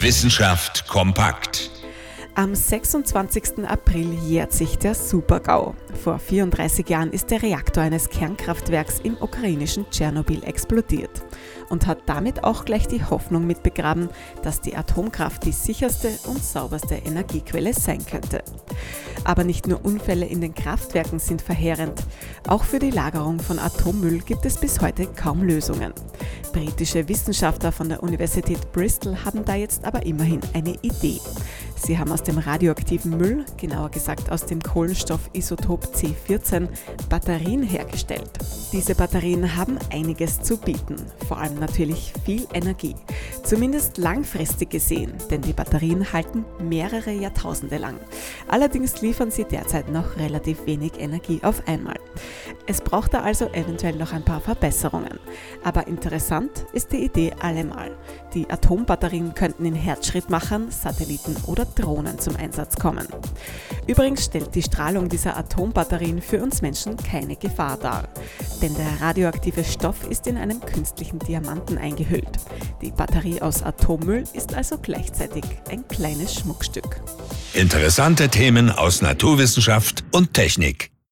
Wissenschaft kompakt. Am 26. April jährt sich der Super-GAU. Vor 34 Jahren ist der Reaktor eines Kernkraftwerks im ukrainischen Tschernobyl explodiert und hat damit auch gleich die Hoffnung mitbegraben, dass die Atomkraft die sicherste und sauberste Energiequelle sein könnte. Aber nicht nur Unfälle in den Kraftwerken sind verheerend, auch für die Lagerung von Atommüll gibt es bis heute kaum Lösungen. Britische Wissenschaftler von der Universität Bristol haben da jetzt aber immerhin eine Idee. Sie haben aus dem radioaktiven Müll, genauer gesagt aus dem Kohlenstoffisotop C14, Batterien hergestellt. Diese Batterien haben einiges zu bieten, vor allem natürlich viel Energie. Zumindest langfristig gesehen, denn die Batterien halten mehrere Jahrtausende lang. Allerdings liefern sie derzeit noch relativ wenig Energie auf einmal. Es braucht da also eventuell noch ein paar Verbesserungen. Aber interessant ist die Idee allemal. Die Atombatterien könnten in Herzschrittmachern, Satelliten oder Drohnen zum Einsatz kommen. Übrigens stellt die Strahlung dieser Atombatterien für uns Menschen keine Gefahr dar, denn der radioaktive Stoff ist in einem künstlichen Diamanten eingehüllt. Die Batterie aus Atommüll ist also gleichzeitig ein kleines Schmuckstück. Interessante Themen aus Naturwissenschaft und Technik.